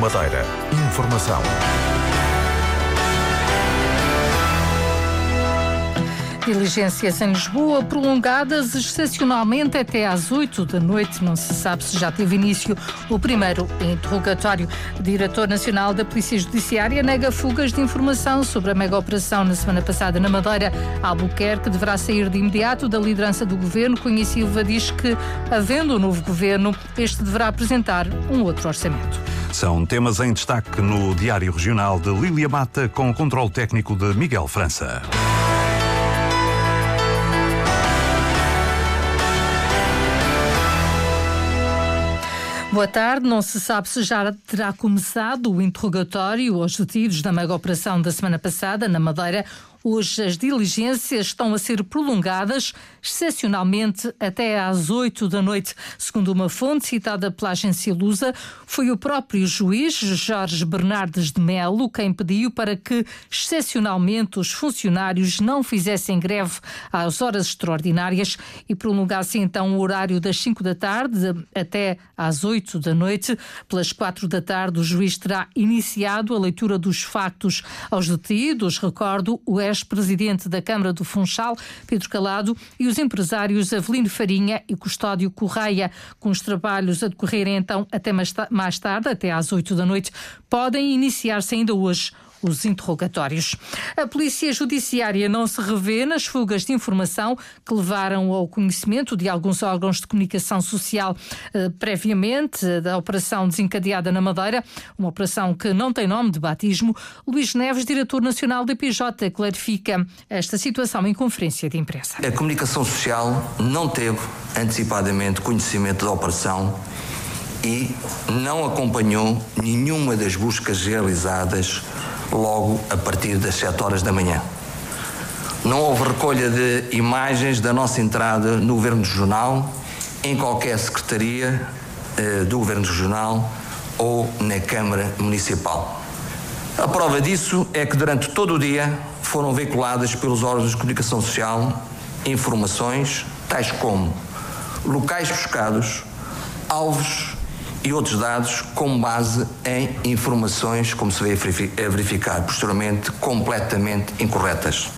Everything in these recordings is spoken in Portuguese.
Madeira. Informação. Diligências em Lisboa prolongadas excepcionalmente até às 8 da noite. Não se sabe se já teve início o primeiro interrogatório. O diretor nacional da Polícia Judiciária nega fugas de informação sobre a mega operação na semana passada na Madeira. Albuquerque deverá sair de imediato da liderança do governo. Cunha Silva diz que, havendo um novo governo, este deverá apresentar um outro orçamento. São temas em destaque no Diário Regional de Lília Mata, com o controle técnico de Miguel França. Boa tarde. Não se sabe se já terá começado o interrogatório aos detidos da mega operação da semana passada na Madeira. Hoje as diligências estão a ser prolongadas, excepcionalmente até às 8 da noite. Segundo uma fonte citada pela agência Lusa, foi o próprio juiz Jorge Bernardes de Melo quem pediu para que, excepcionalmente, os funcionários não fizessem greve às horas extraordinárias e prolongassem então o horário das 5 da tarde até às 8 da noite. Pelas 4 da tarde, o juiz terá iniciado a leitura dos factos aos detidos. Recordo, o ex-presidente da Câmara do Funchal, Pedro Calado, e os empresários Avelino Farinha e Custódio Correia, com os trabalhos a decorrerem então até mais tarde, até às 8 da noite, podem iniciar-se ainda hoje os interrogatórios. A Polícia Judiciária não se revê nas fugas de informação que levaram ao conhecimento de alguns órgãos de comunicação social eh, previamente da operação desencadeada na Madeira, uma operação que não tem nome de batismo. Luís Neves, diretor nacional da PJ, clarifica esta situação em conferência de imprensa. A comunicação social não teve antecipadamente conhecimento da operação e não acompanhou nenhuma das buscas realizadas logo a partir das 7 horas da manhã. Não houve recolha de imagens da nossa entrada no Governo Regional, em qualquer secretaria eh, do Governo Regional ou na Câmara Municipal. A prova disso é que durante todo o dia foram veiculadas pelos órgãos de comunicação social informações tais como locais buscados, alvos e outros dados com base em informações, como se veio a verificar posteriormente, completamente incorretas.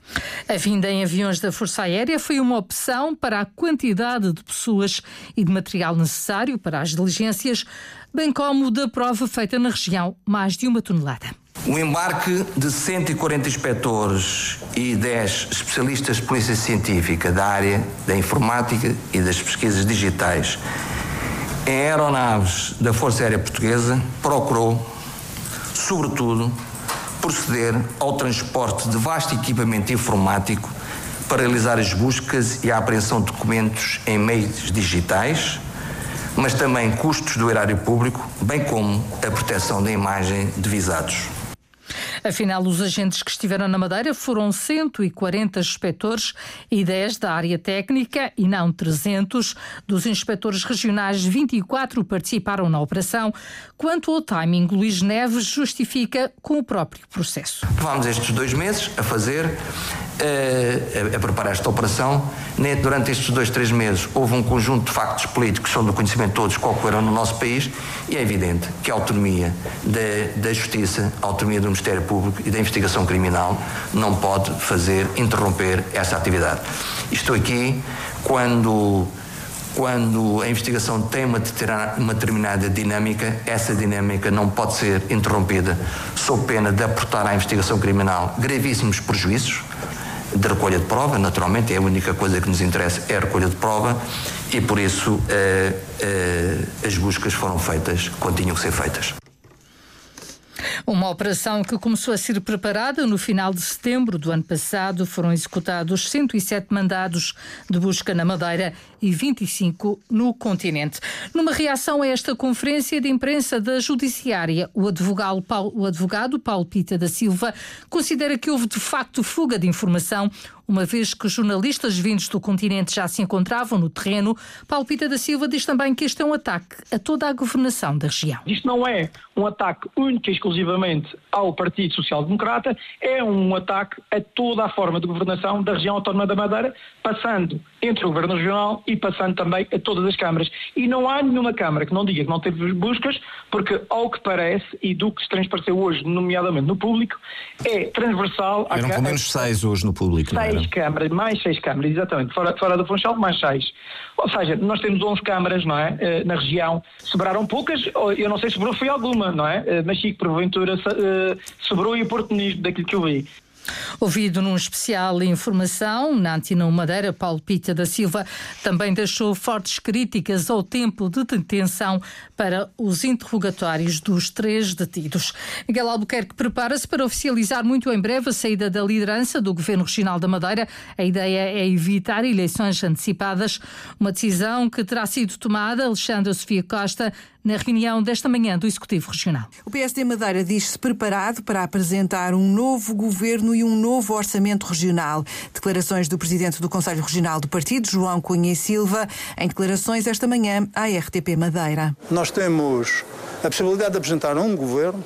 A vinda em aviões da Força Aérea foi uma opção para a quantidade de pessoas e de material necessário para as diligências, bem como da prova feita na região, mais de uma tonelada. O embarque de 140 inspectores e 10 especialistas de polícia científica da área da informática e das pesquisas digitais em aeronaves da Força Aérea Portuguesa procurou, sobretudo, proceder ao transporte de vasto equipamento informático para realizar as buscas e a apreensão de documentos em meios digitais, mas também custos do erário público, bem como a proteção da imagem de visados. Afinal, os agentes que estiveram na Madeira foram 140 inspectores e 10 da área técnica e não 300. Dos inspectores regionais, 24 participaram na operação. Quanto ao timing, Luís Neves justifica com o próprio processo. Levámos estes dois meses a fazer a, a, preparar esta operação. Durante estes dois, três meses houve um conjunto de factos políticos que são do conhecimento de todos que ocorreram no nosso país e é evidente que a autonomia da, da Justiça, a autonomia do Ministério Público e da investigação criminal não pode fazer interromper essa atividade. Estou aqui quando quando a investigação tem uma determinada dinâmica, essa dinâmica não pode ser interrompida sob pena de aportar à investigação criminal gravíssimos prejuízos, de recolha de prova, naturalmente, é a única coisa que nos interessa é a recolha de prova e por isso eh, eh, as buscas foram feitas quando tinham que ser feitas. Uma operação que começou a ser preparada no final de setembro do ano passado. Foram executados 107 mandados de busca na Madeira e 25 no continente. Numa reação a esta conferência de imprensa da Judiciária, o advogado Paulo, o advogado Paulo Pita da Silva considera que houve de facto fuga de informação uma vez que jornalistas vindos do continente já se encontravam no terreno, Paulo Pita da Silva diz também que este é um ataque a toda a governação da região. Isto não é um ataque único e exclusivamente ao Partido Social Democrata, é um ataque a toda a forma de governação da região autónoma da Madeira, passando entre o Governo Regional e passando também a todas as câmaras. E não há nenhuma Câmara que não diga que não teve buscas, porque, ao que parece, e do que se transpareceu hoje, nomeadamente no público, é transversal... Eram pelo menos seis hoje no público, Seis não câmaras, mais seis câmaras, exatamente. Fora, fora do Funchal, mais seis. Ou seja, nós temos 11 câmaras, não é? Eh, na região. Sobraram poucas, eu não sei se sobrou foi alguma, não é? Eh, mas sim que porventura eh, sobrou e oportunismo daquilo que eu vi. Ouvido num especial informação na Antena Madeira, Paulo Pita da Silva também deixou fortes críticas ao tempo de detenção para os interrogatórios dos três detidos. Miguel Albuquerque prepara-se para oficializar muito em breve a saída da liderança do Governo Regional da Madeira. A ideia é evitar eleições antecipadas, uma decisão que terá sido tomada Alexandra Sofia Costa na reunião desta manhã do Executivo Regional. O PSD Madeira diz-se preparado para apresentar um novo governo e um novo orçamento regional. Declarações do presidente do Conselho Regional do Partido, João Cunha e Silva, em declarações esta manhã à RTP Madeira. Nós temos a possibilidade de apresentar um governo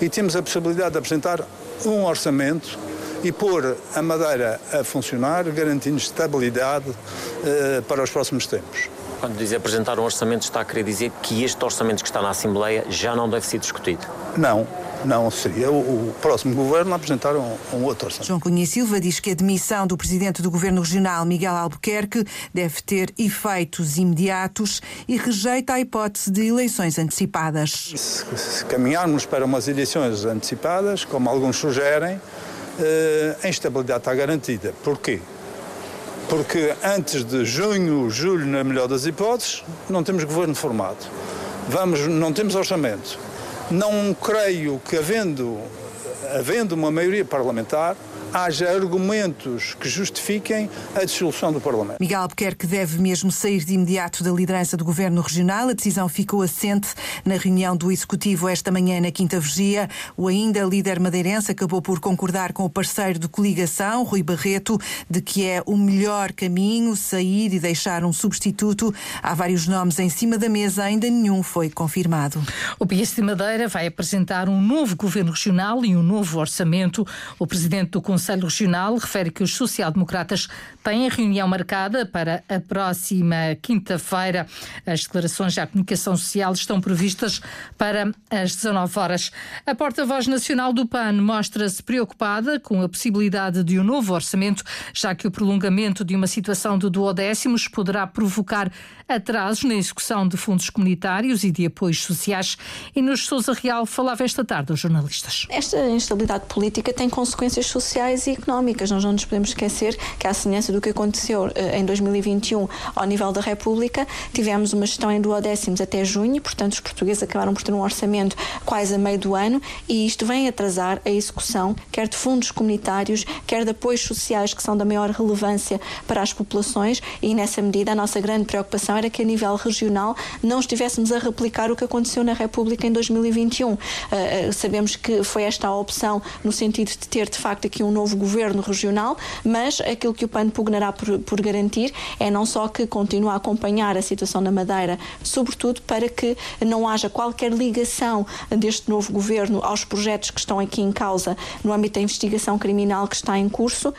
e temos a possibilidade de apresentar um orçamento e pôr a Madeira a funcionar, garantindo estabilidade eh, para os próximos tempos. Quando diz apresentar um orçamento, está a querer dizer que este orçamento que está na Assembleia já não deve ser discutido? Não, não seria o, o próximo governo a apresentar um, um, outro orçamento. João Cunha Silva diz que a demissão do presidente do governo regional, Miguel Albuquerque, deve ter efeitos imediatos e rejeita a hipótese de eleições antecipadas. Se, se caminharmos para umas eleições antecipadas, como alguns sugerem, eh, a instabilidade está garantida. Porquê? porque antes de junho, julho, na melhor das hipóteses, não temos governo formado. Vamos, não temos orçamento. Não creio que havendo, havendo uma maioria parlamentar, haja argumentos que justifiquem a dissolução do Parlamento. Miguel Albuquerque deve mesmo sair de imediato da liderança do Governo Regional. A decisão ficou assente na reunião do Executivo esta manhã na Quinta Vigia. O ainda líder madeirense acabou por concordar com o parceiro de coligação, Rui Barreto, de que é o melhor caminho sair e deixar um substituto. Há vários nomes em cima da mesa, ainda nenhum foi confirmado. O PS de Madeira vai apresentar um novo Governo Regional e um novo orçamento. O presidente do Conselho Conselho Regional refere que os social-democratas têm reunião marcada para a próxima quinta-feira. As declarações à comunicação social estão previstas para as 19 horas. A porta-voz nacional do PAN mostra-se preocupada com a possibilidade de um novo orçamento, já que o prolongamento de uma situação de duodécimos poderá provocar atrasos na execução de fundos comunitários e de apoios sociais. E nos Sousa Real falava esta tarde aos jornalistas. Esta instabilidade política tem consequências sociais e económicas. Nós não nos podemos esquecer que, à semelhança do que aconteceu eh, em 2021 ao nível da República, tivemos uma gestão em duodécimos até junho, portanto, os portugueses acabaram por ter um orçamento quase a meio do ano e isto vem atrasar a execução, quer de fundos comunitários, quer de apoios sociais que são da maior relevância para as populações e, nessa medida, a nossa grande preocupação era que a nível regional não estivéssemos a replicar o que aconteceu na República em 2021. Uh, uh, sabemos que foi esta a opção no sentido de ter de facto aqui um novo governo regional, mas aquilo que o PAN pugnará por, por garantir é não só que continue a acompanhar a situação na Madeira, sobretudo para que não haja qualquer ligação deste novo governo aos projetos que estão aqui em causa no âmbito da investigação criminal que está em curso.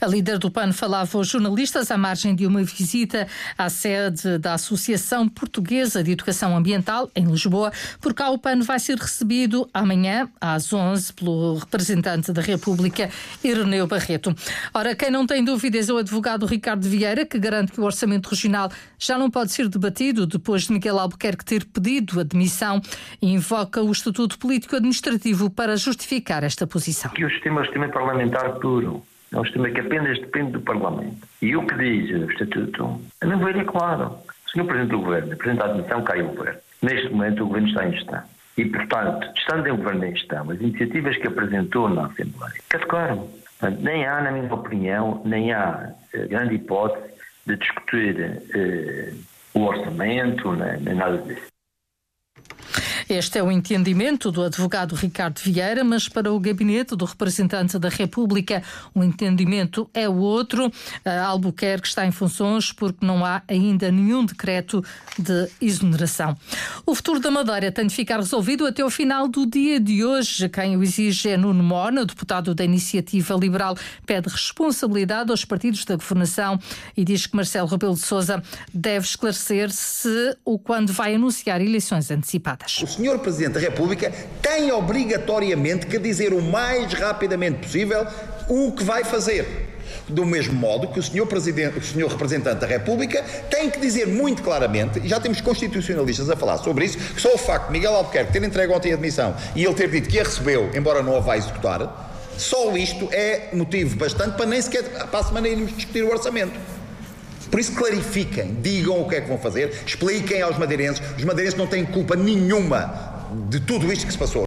A líder do PAN falava aos jornalistas à margem de uma visita à sede da Associação Portuguesa de Educação Ambiental, em Lisboa. Por cá, o PAN vai ser recebido amanhã, às 11, pelo representante da República, Ireneu Barreto. Ora, quem não tem dúvidas é o advogado Ricardo Vieira, que garante que o orçamento regional já não pode ser debatido depois de Miguel Albuquerque ter pedido a demissão e invoca o Estatuto Político-Administrativo para justificar esta posição. Que o sistema é sistema parlamentar puro é um sistema que apenas depende do Parlamento. E o que diz o Estatuto não ver é claro. O Sr. Presidente do Governo apresenta a admissão, cai o Governo. Neste momento o Governo está em gestão. E, portanto, estando em Governo em gestão, as iniciativas que apresentou na Assembleia caducaram. Nem há, na minha opinião, nem há eh, grande hipótese de discutir eh, o orçamento, nem, nem nada disso. Este é o entendimento do advogado Ricardo Vieira, mas para o gabinete do representante da República, o entendimento é o outro. Albuquerque está em funções porque não há ainda nenhum decreto de exoneração. O futuro da Madeira tem de ficar resolvido até o final do dia de hoje. Quem o exige é Nuno Mona, deputado da Iniciativa Liberal, pede responsabilidade aos partidos da governação e diz que Marcelo Rebelo de Sousa deve esclarecer se ou quando vai anunciar eleições antecipadas. Sr. Presidente da República tem obrigatoriamente que dizer o mais rapidamente possível o que vai fazer. Do mesmo modo que o Sr. Presidente, o Sr. Representante da República tem que dizer muito claramente, e já temos constitucionalistas a falar sobre isso, que só o facto de Miguel Albuquerque ter entregue ontem a admissão e ele ter dito que a recebeu, embora não a vá executar, só isto é motivo bastante para nem sequer para a semana irmos discutir o orçamento. Por isso clarifiquem, digam o que é que vão fazer, expliquem aos madeirenses. Os madeirenses não têm culpa nenhuma de tudo isto que se passou.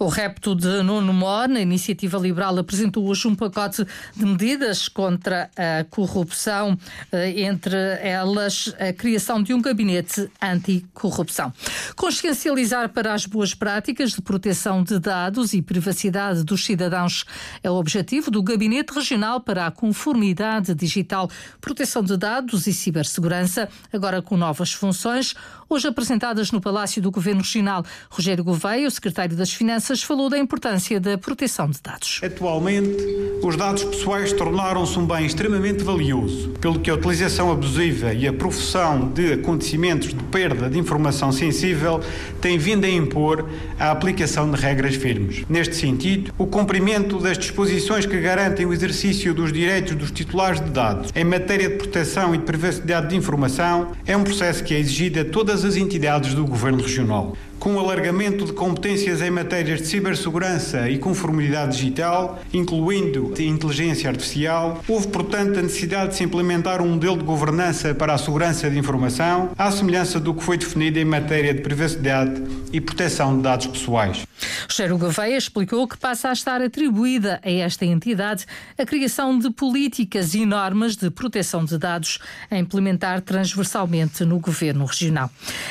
O repto de Nuno Mor, na Iniciativa Liberal, apresentou hoje um pacote de medidas contra a corrupção, eh, entre elas a criação de um gabinete anticorrupção. Consciencializar para as boas práticas de proteção de dados e privacidade dos cidadãos é o objetivo do Gabinete Regional para a Conformidade Digital, Proteção de Dados e Cibersegurança, agora com novas funções, hoje apresentadas no Palácio do Governo Regional. Rogério Gouveia, o secretário das Finanças, falou da importância da proteção de dados. Atualmente, os dados pessoais tornaram-se um bem extremamente valioso, pelo que a utilização abusiva e a profissão de acontecimentos de perda de informação sensível têm vindo a impor a aplicação de regras firmes. Neste sentido, o cumprimento das disposições que garantem o exercício dos direitos dos titulares de dados em matéria de proteção e de privacidade de informação é um processo que é exigido a todas as entidades do Governo Regional com o alargamento de competências em matérias de cibersegurança e conformidade digital, incluindo de inteligência artificial, houve, portanto, a necessidade de se implementar um modelo de governança para a segurança de informação, à semelhança do que foi definido em matéria de privacidade e proteção de dados pessoais. Cheiro Gouveia explicou que passa a estar atribuída a esta entidade a criação de políticas e normas de proteção de dados a implementar transversalmente no governo regional.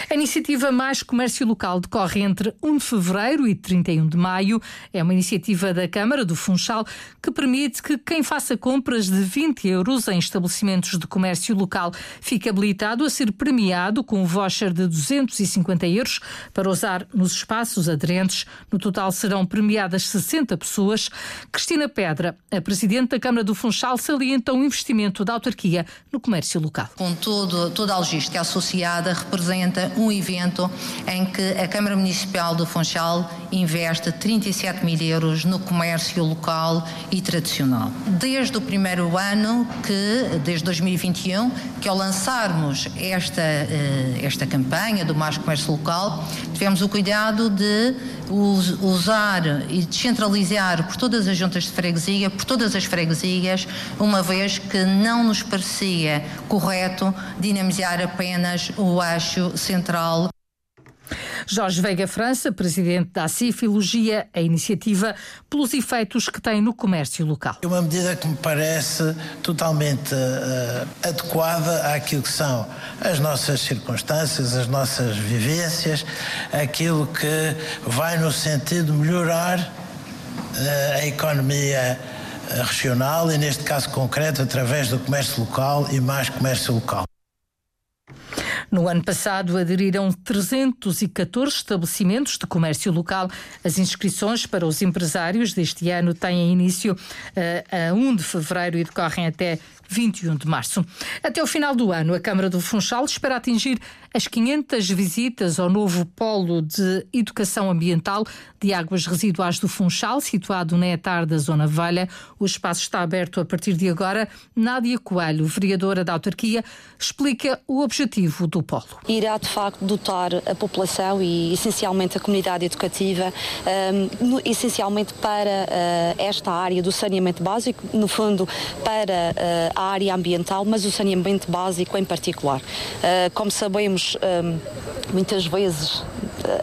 A iniciativa Mais Comércio Local decorre entre 1 de fevereiro e 31 de maio. É uma iniciativa da Câmara do Funchal que permite que quem faça compras de 20 euros em estabelecimentos de comércio local fique habilitado a ser premiado com um voucher de 250 euros para usar nos espaços aderentes. No total serão premiadas 60 pessoas. Cristina Pedra, a Presidente da Câmara do Funchal, salienta o investimento da autarquia no comércio local. Com todo, toda a logística associada, representa um evento em que a Câmara Municipal do Funchal investe 37 mil euros no comércio local e tradicional. Desde o primeiro ano, que, desde 2021, que ao lançarmos esta, eh, esta campanha do Mais Comércio Local, tivemos o cuidado de usar e descentralizar por todas as juntas de freguesia, por todas as freguesias, uma vez que não nos parecia correto dinamizar apenas o eixo central. Jorge Veiga França, presidente da CIF, elogia a iniciativa pelos efeitos que tem no comércio local. É uma medida que me parece totalmente uh, adequada àquilo que são as nossas circunstâncias, as nossas vivências, aquilo que vai no sentido de melhorar uh, a economia eh, regional e, neste caso concreto, através do comércio local e mais comércio local. No ano passado aderiram 314 estabelecimentos de comércio local. As inscrições para os empresários deste ano têm início uh, a 1 de fevereiro e decorrem até 21 de março. Até o final do ano, a Câmara do Funchal espera atingir as 500 visitas ao novo polo de educação ambiental de águas residuais do Funchal, situado na etar da Zona Velha. O espaço está aberto a partir de agora. Nádia Coelho, vereadora da autarquia, explica o objetivo do polo. Irá, de facto, dotar a população e, essencialmente, a comunidade educativa, um, essencialmente para uh, esta área do saneamento básico, no fundo, para uh, a área ambiental, mas o saneamento básico em particular. Uh, como sabemos, um, muitas vezes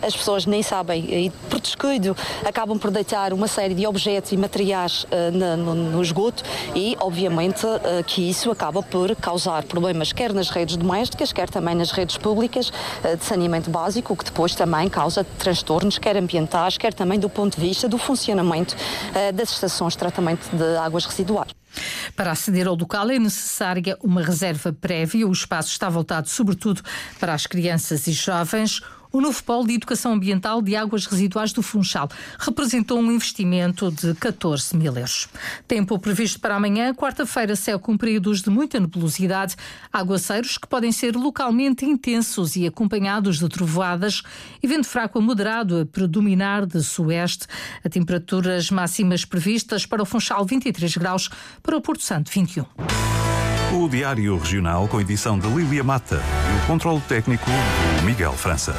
as pessoas nem sabem, e por descuido, acabam por deitar uma série de objetos e materiais uh, no, no, esgoto e, obviamente, uh, que isso acaba por causar problemas quer nas redes domésticas, quer também nas redes públicas uh, de saneamento básico, o que depois também causa transtornos, quer ambientais, quer também do ponto de vista do funcionamento das estações de tratamento de águas residuais. Para aceder ao local é necessária uma reserva prévia. O espaço está voltado sobretudo para as crianças e jovens o novo polo de educação ambiental de águas residuais do Funchal representou um investimento de 14 mil euros. Tempo previsto para amanhã, quarta-feira, céu com períodos de muita nebulosidade, aguaceiros que podem ser localmente intensos e acompanhados de trovoadas e vento fraco a moderado a predominar de sueste. A temperaturas máximas previstas para o Funchal 23 graus, para o Porto Santo 21. O Diário Regional com edição de Lília Mata e o controle técnico do Miguel França.